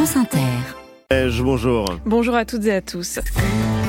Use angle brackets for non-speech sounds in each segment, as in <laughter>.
France Inter. Bonjour. Bonjour à toutes et à tous.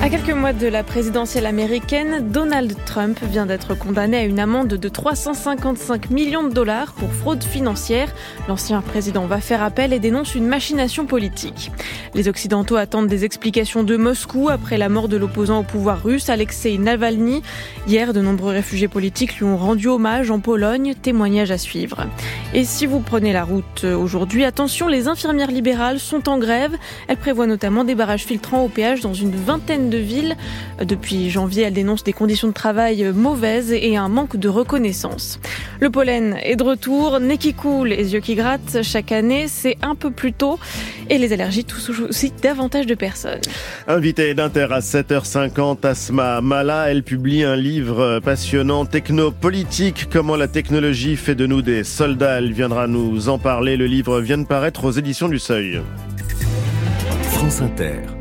À quelques mois de la présidentielle américaine, Donald Trump vient d'être condamné à une amende de 355 millions de dollars pour fraude financière. L'ancien président va faire appel et dénonce une machination politique. Les Occidentaux attendent des explications de Moscou après la mort de l'opposant au pouvoir russe, Alexei Navalny. Hier, de nombreux réfugiés politiques lui ont rendu hommage en Pologne, témoignage à suivre. Et si vous prenez la route aujourd'hui, attention, les infirmières libérales sont en grève. Elles prévoient notamment des barrages filtrants au péage dans une vingtaine de villes. Depuis janvier, elle dénonce des conditions de travail mauvaises et un manque de reconnaissance. Le pollen est de retour, nez qui coule et yeux qui grattent. Chaque année, c'est un peu plus tôt et les allergies touchent aussi davantage de personnes. Invité d'Inter à 7h50, Asma Mala, elle publie un livre passionnant, technopolitique, comment la technologie fait de nous des soldats. Elle viendra nous en parler. Le livre vient de paraître aux éditions du Seuil. France Inter.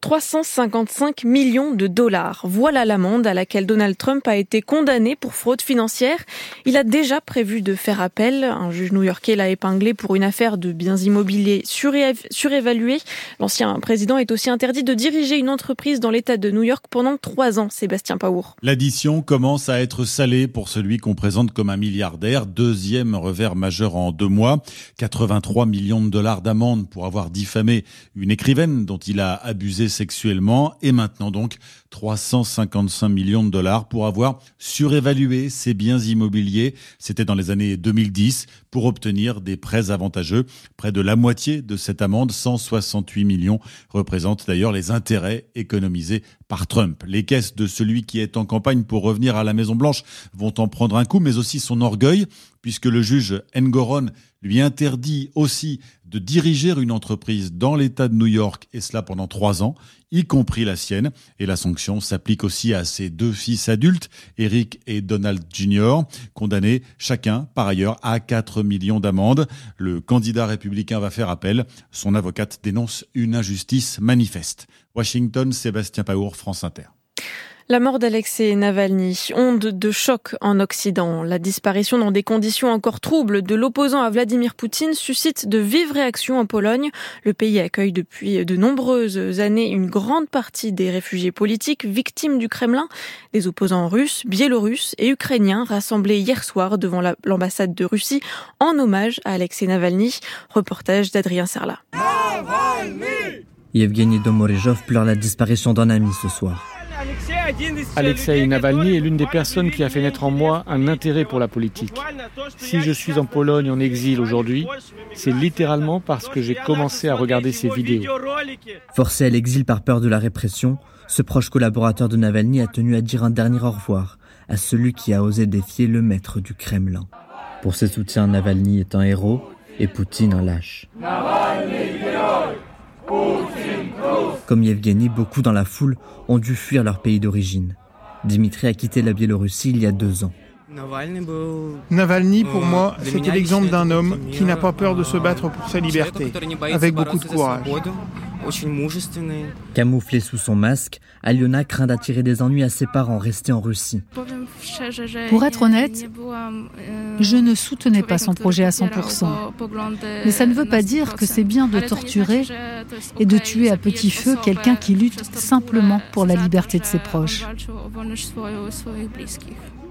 355 millions de dollars. Voilà l'amende à laquelle Donald Trump a été condamné pour fraude financière. Il a déjà prévu de faire appel. Un juge new-yorkais l'a épinglé pour une affaire de biens immobiliers surévalués. L'ancien président est aussi interdit de diriger une entreprise dans l'État de New York pendant trois ans. Sébastien Paour. L'addition commence à être salée pour celui qu'on présente comme un milliardaire. Deuxième revers majeur en deux mois. 83 millions de dollars d'amende pour avoir diffamé une écrivaine dont il a abusé sexuellement et maintenant donc 355 millions de dollars pour avoir surévalué ses biens immobiliers. C'était dans les années 2010 pour obtenir des prêts avantageux. Près de la moitié de cette amende, 168 millions, représente d'ailleurs les intérêts économisés par Trump. Les caisses de celui qui est en campagne pour revenir à la Maison Blanche vont en prendre un coup, mais aussi son orgueil, puisque le juge Engoron lui interdit aussi de diriger une entreprise dans l'État de New York, et cela pendant trois ans, y compris la sienne. Et la sanction s'applique aussi à ses deux fils adultes, Eric et Donald Jr., condamnés chacun par ailleurs à 4 millions d'amendes. Le candidat républicain va faire appel. Son avocate dénonce une injustice manifeste. Washington, Sébastien Paour, France Inter. La mort d'Alexei Navalny, onde de choc en Occident. La disparition dans des conditions encore troubles de l'opposant à Vladimir Poutine suscite de vives réactions en Pologne. Le pays accueille depuis de nombreuses années une grande partie des réfugiés politiques victimes du Kremlin, des opposants russes, biélorusses et ukrainiens rassemblés hier soir devant l'ambassade de Russie en hommage à Alexei Navalny. Reportage d'Adrien Serla. Yevgeny pleure la disparition d'un ami ce soir. Alexei Navalny est l'une des personnes qui a fait naître en moi un intérêt pour la politique. Si je suis en Pologne en exil aujourd'hui, c'est littéralement parce que j'ai commencé à regarder ses vidéos. Forcé à l'exil par peur de la répression, ce proche collaborateur de Navalny a tenu à dire un dernier au revoir à celui qui a osé défier le maître du Kremlin. Pour ses soutiens, Navalny est un héros et Poutine un lâche. Comme Yevgeny, beaucoup dans la foule ont dû fuir leur pays d'origine. Dimitri a quitté la Biélorussie il y a deux ans. Navalny, pour moi, c'était l'exemple d'un homme qui n'a pas peur de se battre pour sa liberté, avec beaucoup de courage. Camouflé sous son masque, Aliona craint d'attirer des ennuis à ses parents restés en Russie. Pour être honnête, je ne soutenais pas son projet à 100%. Mais ça ne veut pas dire que c'est bien de torturer et de tuer à petit feu quelqu'un qui lutte simplement pour la liberté de ses proches.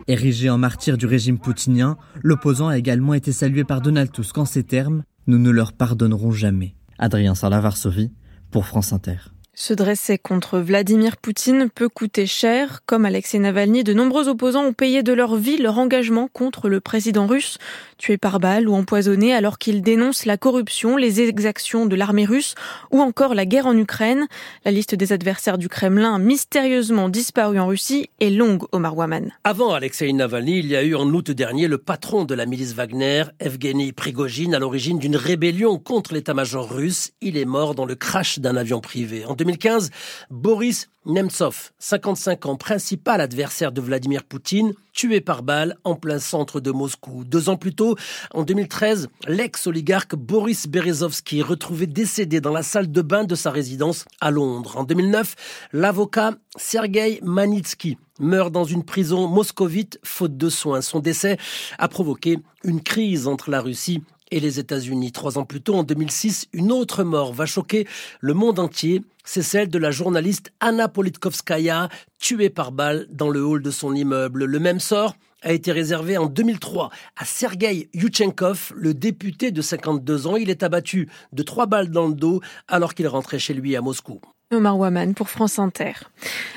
Érigé en martyr du régime poutinien, l'opposant a également été salué par Donald Tusk en ces termes Nous ne leur pardonnerons jamais. Adrien Sarla, Varsovie, pour France Inter. Se dresser contre Vladimir Poutine peut coûter cher. Comme Alexei Navalny, de nombreux opposants ont payé de leur vie leur engagement contre le président russe, tué par balle ou empoisonné alors qu'ils dénoncent la corruption, les exactions de l'armée russe ou encore la guerre en Ukraine. La liste des adversaires du Kremlin mystérieusement disparus en Russie est longue, Omar Waman. Avant Alexei Navalny, il y a eu en août dernier le patron de la milice Wagner, Evgeny Prigogine, à l'origine d'une rébellion contre l'état-major russe. Il est mort dans le crash d'un avion privé. 2015, Boris Nemtsov, 55 ans, principal adversaire de Vladimir Poutine, tué par balle en plein centre de Moscou. Deux ans plus tôt, en 2013, l'ex-oligarque Boris Berezovsky, retrouvé décédé dans la salle de bain de sa résidence à Londres. En 2009, l'avocat Sergei Manitsky meurt dans une prison moscovite faute de soins. Son décès a provoqué une crise entre la Russie et les États-Unis. Trois ans plus tôt, en 2006, une autre mort va choquer le monde entier. C'est celle de la journaliste Anna Politkovskaya, tuée par balle dans le hall de son immeuble. Le même sort a été réservé en 2003 à Sergei Yuchenkov, le député de 52 ans. Il est abattu de trois balles dans le dos alors qu'il rentrait chez lui à Moscou. Omar Waman pour France Inter.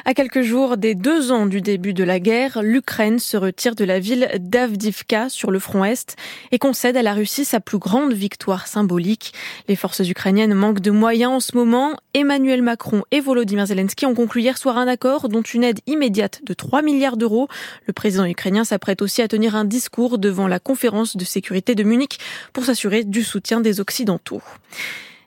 À quelques jours des deux ans du début de la guerre, l'Ukraine se retire de la ville d'Avdivka sur le front Est et concède à la Russie sa plus grande victoire symbolique. Les forces ukrainiennes manquent de moyens en ce moment. Emmanuel Macron et Volodymyr Zelensky ont conclu hier soir un accord dont une aide immédiate de 3 milliards d'euros. Le président ukrainien s'apprête aussi à tenir un discours devant la conférence de sécurité de Munich pour s'assurer du soutien des Occidentaux.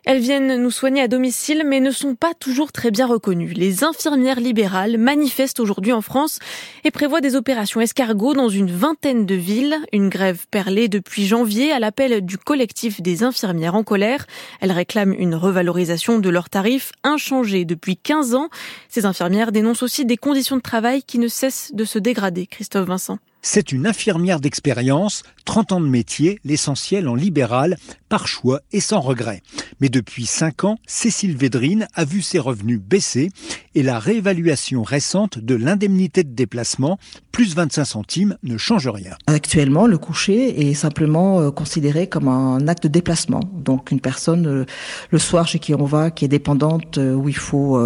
Elles viennent nous soigner à domicile, mais ne sont pas toujours très bien reconnues. Les infirmières libérales manifestent aujourd'hui en France et prévoient des opérations escargots dans une vingtaine de villes. Une grève perlée depuis janvier à l'appel du collectif des infirmières en colère. Elles réclament une revalorisation de leurs tarifs inchangés depuis 15 ans. Ces infirmières dénoncent aussi des conditions de travail qui ne cessent de se dégrader. Christophe Vincent. C'est une infirmière d'expérience, 30 ans de métier, l'essentiel en libéral, par choix et sans regret. Mais depuis 5 ans, Cécile Védrine a vu ses revenus baisser et la réévaluation récente de l'indemnité de déplacement, plus 25 centimes, ne change rien. Actuellement, le coucher est simplement euh, considéré comme un acte de déplacement. Donc une personne, euh, le soir chez qui on va, qui est dépendante, euh, où il faut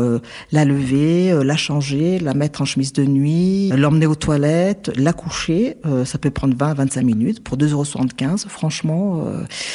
la lever, la changer, la mettre en chemise de nuit, l'emmener aux toilettes, la coucher, ça peut prendre 20 25 minutes pour 2,75 euros. Franchement,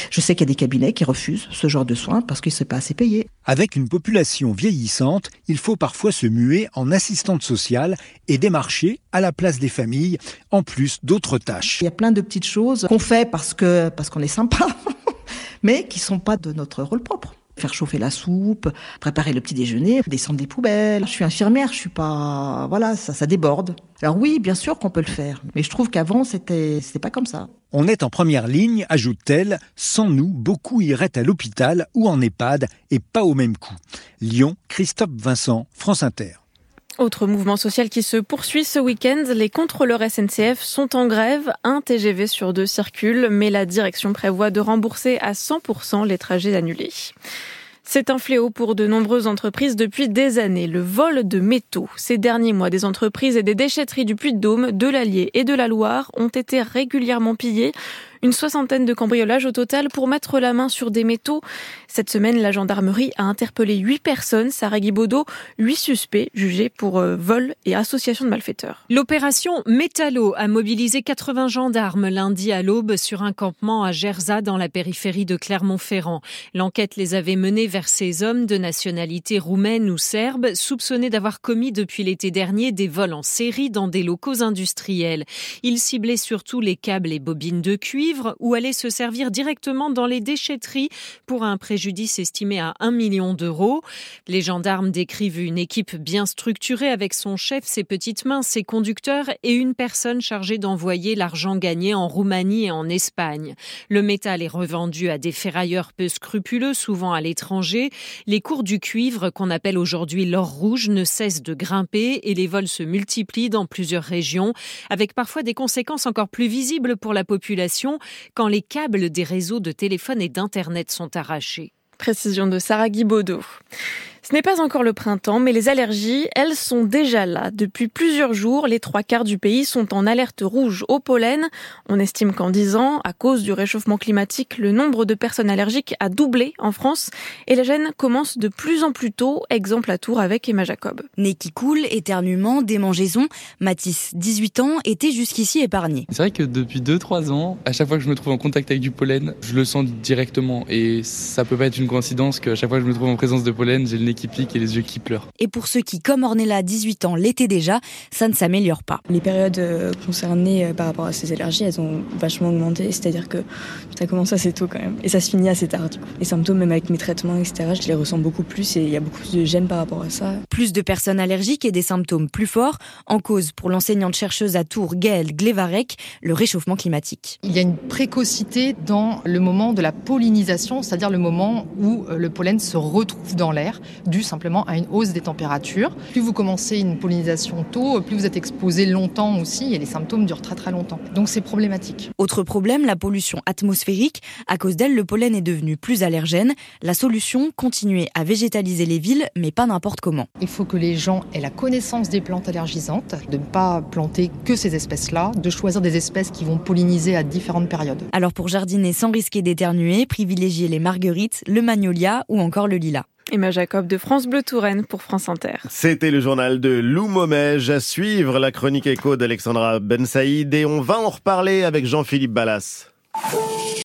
je sais qu'il y a des cabinets qui refusent ce genre de soins parce que c'est pas assez payé. Avec une population vieillissante, il faut parfois se muer en assistante sociale et démarcher à la place des familles, en plus d'autres tâches. Il y a plein de petites choses qu'on fait parce que parce qu'on est sympa, <laughs> mais qui sont pas de notre rôle propre faire chauffer la soupe, préparer le petit déjeuner, descendre des poubelles. Je suis infirmière, je suis pas, voilà, ça, ça déborde. Alors oui, bien sûr qu'on peut le faire, mais je trouve qu'avant c'était, c'était pas comme ça. On est en première ligne, ajoute-t-elle. Sans nous, beaucoup iraient à l'hôpital ou en EHPAD et pas au même coup. Lyon, Christophe Vincent, France Inter. Autre mouvement social qui se poursuit ce week-end, les contrôleurs SNCF sont en grève. Un TGV sur deux circule, mais la direction prévoit de rembourser à 100% les trajets annulés. C'est un fléau pour de nombreuses entreprises depuis des années, le vol de métaux. Ces derniers mois, des entreprises et des déchetteries du Puy-de-Dôme, de l'Allier et de la Loire ont été régulièrement pillées. Une soixantaine de cambriolages au total pour mettre la main sur des métaux. Cette semaine, la gendarmerie a interpellé huit personnes, Sarah Guibaudot, huit suspects jugés pour euh, vol et association de malfaiteurs. L'opération Métallo a mobilisé 80 gendarmes lundi à l'aube sur un campement à Gerza dans la périphérie de Clermont-Ferrand. L'enquête les avait menés vers ces hommes de nationalité roumaine ou serbe soupçonnés d'avoir commis depuis l'été dernier des vols en série dans des locaux industriels. Ils ciblaient surtout les câbles et bobines de cuivre ou aller se servir directement dans les déchetteries pour un préjudice estimé à 1 million d'euros. Les gendarmes décrivent une équipe bien structurée avec son chef, ses petites mains, ses conducteurs et une personne chargée d'envoyer l'argent gagné en Roumanie et en Espagne. Le métal est revendu à des ferrailleurs peu scrupuleux, souvent à l'étranger. Les cours du cuivre, qu'on appelle aujourd'hui l'or rouge, ne cessent de grimper et les vols se multiplient dans plusieurs régions, avec parfois des conséquences encore plus visibles pour la population quand les câbles des réseaux de téléphone et d'Internet sont arrachés. Précision de Sarah Guibaudot. Ce n'est pas encore le printemps, mais les allergies, elles sont déjà là. Depuis plusieurs jours, les trois quarts du pays sont en alerte rouge au pollen. On estime qu'en 10 ans, à cause du réchauffement climatique, le nombre de personnes allergiques a doublé en France et la gêne commence de plus en plus tôt. Exemple à tour avec Emma Jacob. Nez qui coule, éternuement, démangeaison. Mathis, 18 ans, était jusqu'ici épargné. C'est vrai que depuis 2-3 ans, à chaque fois que je me trouve en contact avec du pollen, je le sens directement et ça peut pas être une coïncidence qu'à chaque fois que je me trouve en présence de pollen, j'ai le nez qui pique et les yeux qui pleurent. Et pour ceux qui, comme Ornella, 18 ans, l'étaient déjà, ça ne s'améliore pas. Les périodes euh, concernées euh, par rapport à ces allergies, elles ont vachement augmenté, c'est-à-dire que ça commence assez tôt quand même. Et ça se finit assez tard. Les symptômes, même avec mes traitements, etc., je les ressens beaucoup plus et il y a beaucoup plus de gêne par rapport à ça. Plus de personnes allergiques et des symptômes plus forts, en cause pour l'enseignante chercheuse à Tours, Gaëlle Glevarek, le réchauffement climatique. Il y a une précocité dans le moment de la pollinisation, c'est-à-dire le moment où euh, le pollen se retrouve dans l'air, dû simplement à une hausse des températures. Plus vous commencez une pollinisation tôt, plus vous êtes exposé longtemps aussi, et les symptômes durent très très longtemps. Donc c'est problématique. Autre problème, la pollution atmosphérique. À cause d'elle, le pollen est devenu plus allergène. La solution, continuer à végétaliser les villes, mais pas n'importe comment. Il faut que les gens aient la connaissance des plantes allergisantes, de ne pas planter que ces espèces-là, de choisir des espèces qui vont polliniser à différentes périodes. Alors pour jardiner sans risquer d'éternuer, privilégiez les marguerites, le magnolia ou encore le lilas. Emma Jacob de France Bleu Touraine pour France Inter. C'était le journal de Lou Momège. À suivre la chronique écho d'Alexandra Ben Saïd et on va en reparler avec Jean-Philippe Ballas.